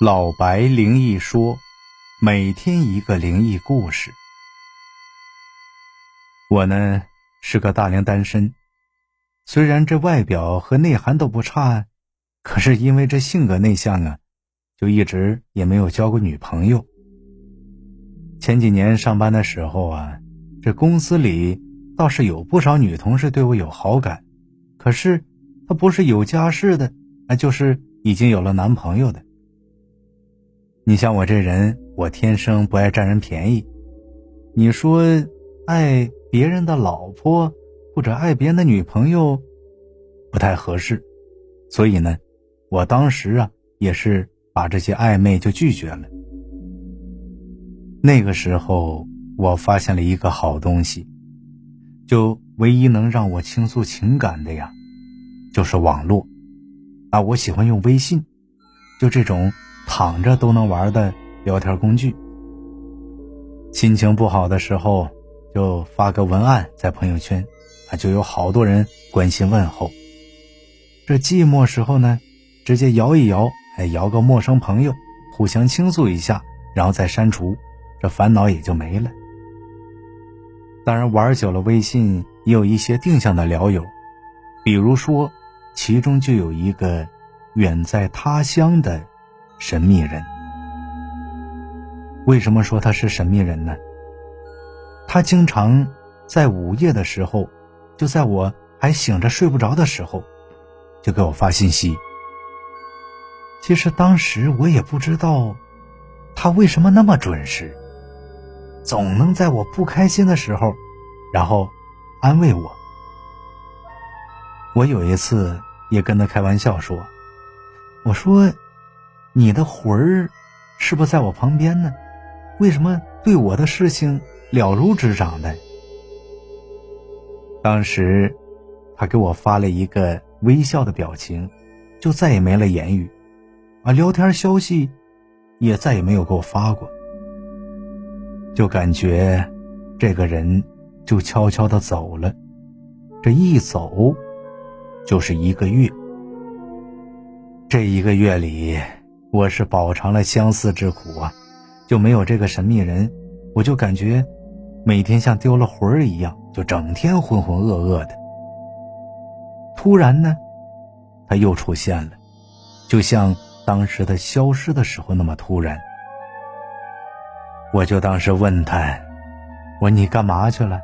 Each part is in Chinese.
老白灵异说，每天一个灵异故事。我呢是个大龄单身，虽然这外表和内涵都不差，可是因为这性格内向啊，就一直也没有交过女朋友。前几年上班的时候啊，这公司里倒是有不少女同事对我有好感，可是她不是有家室的，那就是已经有了男朋友的。你像我这人，我天生不爱占人便宜。你说爱别人的老婆或者爱别人的女朋友，不太合适。所以呢，我当时啊也是把这些暧昧就拒绝了。那个时候，我发现了一个好东西，就唯一能让我倾诉情感的呀，就是网络。啊，我喜欢用微信，就这种。躺着都能玩的聊天工具。心情不好的时候，就发个文案在朋友圈，啊，就有好多人关心问候。这寂寞时候呢，直接摇一摇，哎，摇个陌生朋友，互相倾诉一下，然后再删除，这烦恼也就没了。当然，玩久了微信也有一些定向的聊友，比如说，其中就有一个远在他乡的。神秘人，为什么说他是神秘人呢？他经常在午夜的时候，就在我还醒着睡不着的时候，就给我发信息。其实当时我也不知道，他为什么那么准时，总能在我不开心的时候，然后安慰我。我有一次也跟他开玩笑说：“我说。”你的魂儿是不是在我旁边呢？为什么对我的事情了如指掌的？当时他给我发了一个微笑的表情，就再也没了言语，啊，聊天消息也再也没有给我发过。就感觉这个人就悄悄的走了，这一走就是一个月。这一个月里。我是饱尝了相思之苦啊，就没有这个神秘人，我就感觉每天像丢了魂儿一样，就整天浑浑噩噩的。突然呢，他又出现了，就像当时他消失的时候那么突然。我就当时问他：“我你干嘛去了？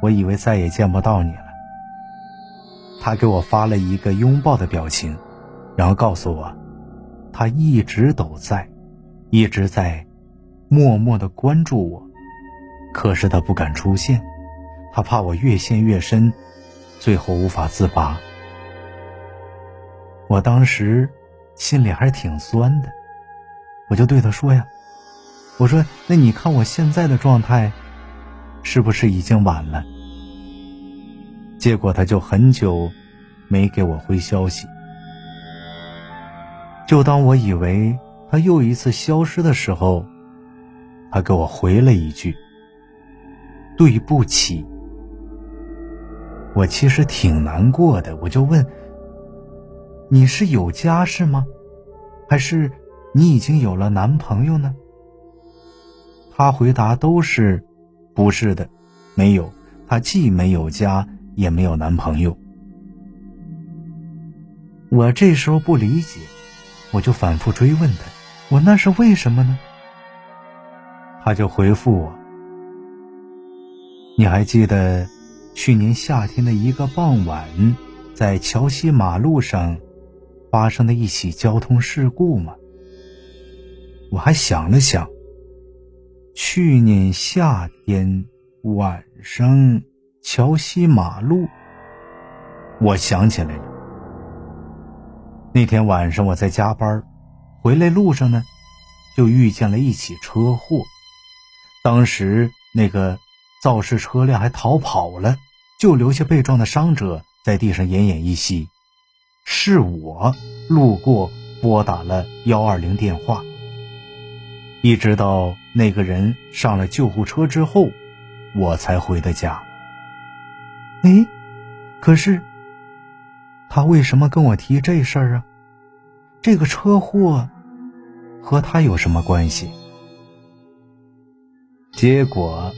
我以为再也见不到你了。”他给我发了一个拥抱的表情，然后告诉我。他一直都在，一直在默默的关注我，可是他不敢出现，他怕我越陷越深，最后无法自拔。我当时心里还是挺酸的，我就对他说呀：“我说，那你看我现在的状态，是不是已经晚了？”结果他就很久没给我回消息。就当我以为他又一次消失的时候，他给我回了一句：“对不起。”我其实挺难过的，我就问：“你是有家室吗？还是你已经有了男朋友呢？”他回答都是：“不是的，没有。他既没有家，也没有男朋友。”我这时候不理解。我就反复追问他，我那是为什么呢？他就回复我：“你还记得去年夏天的一个傍晚，在桥西马路上发生的一起交通事故吗？”我还想了想，去年夏天晚上桥西马路，我想起来了。那天晚上我在加班，回来路上呢，就遇见了一起车祸。当时那个肇事车辆还逃跑了，就留下被撞的伤者在地上奄奄一息。是我路过拨打了幺二零电话，一直到那个人上了救护车之后，我才回的家。哎，可是他为什么跟我提这事儿啊？这个车祸和他有什么关系？结果，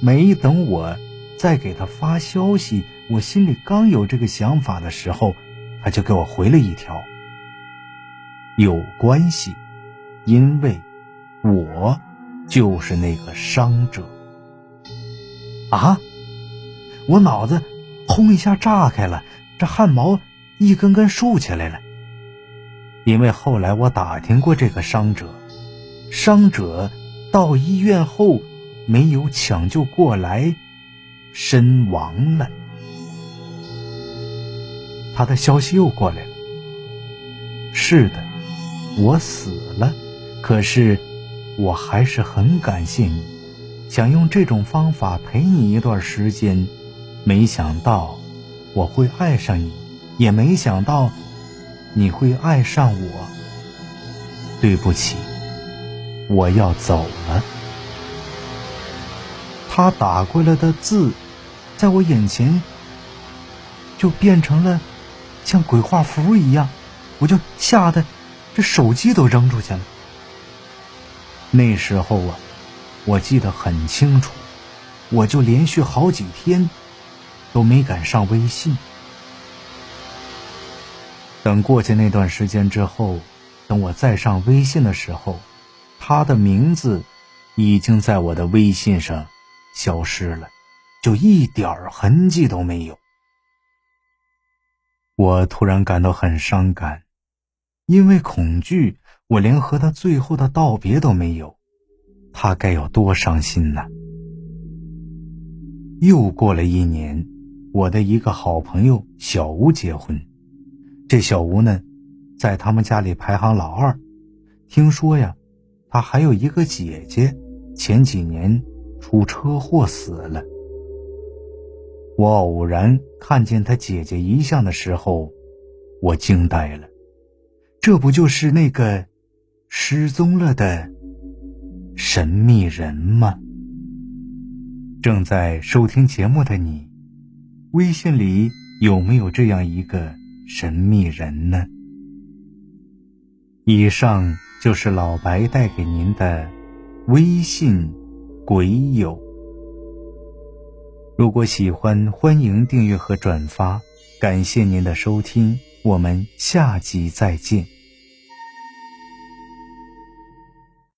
没等我再给他发消息，我心里刚有这个想法的时候，他就给我回了一条：有关系，因为我就是那个伤者。啊！我脑子轰一下炸开了，这汗毛一根根竖起来了。因为后来我打听过这个伤者，伤者到医院后没有抢救过来，身亡了。他的消息又过来了。是的，我死了，可是我还是很感谢你，想用这种方法陪你一段时间，没想到我会爱上你，也没想到。你会爱上我。对不起，我要走了。他打过来的字，在我眼前就变成了像鬼画符一样，我就吓得这手机都扔出去了。那时候啊，我记得很清楚，我就连续好几天都没敢上微信。等过去那段时间之后，等我再上微信的时候，他的名字已经在我的微信上消失了，就一点痕迹都没有。我突然感到很伤感，因为恐惧，我连和他最后的道别都没有，他该有多伤心呢？又过了一年，我的一个好朋友小吴结婚。这小吴呢，在他们家里排行老二。听说呀，他还有一个姐姐，前几年出车祸死了。我偶然看见他姐姐遗像的时候，我惊呆了。这不就是那个失踪了的神秘人吗？正在收听节目的你，微信里有没有这样一个？神秘人呢？以上就是老白带给您的微信鬼友。如果喜欢，欢迎订阅和转发。感谢您的收听，我们下集再见。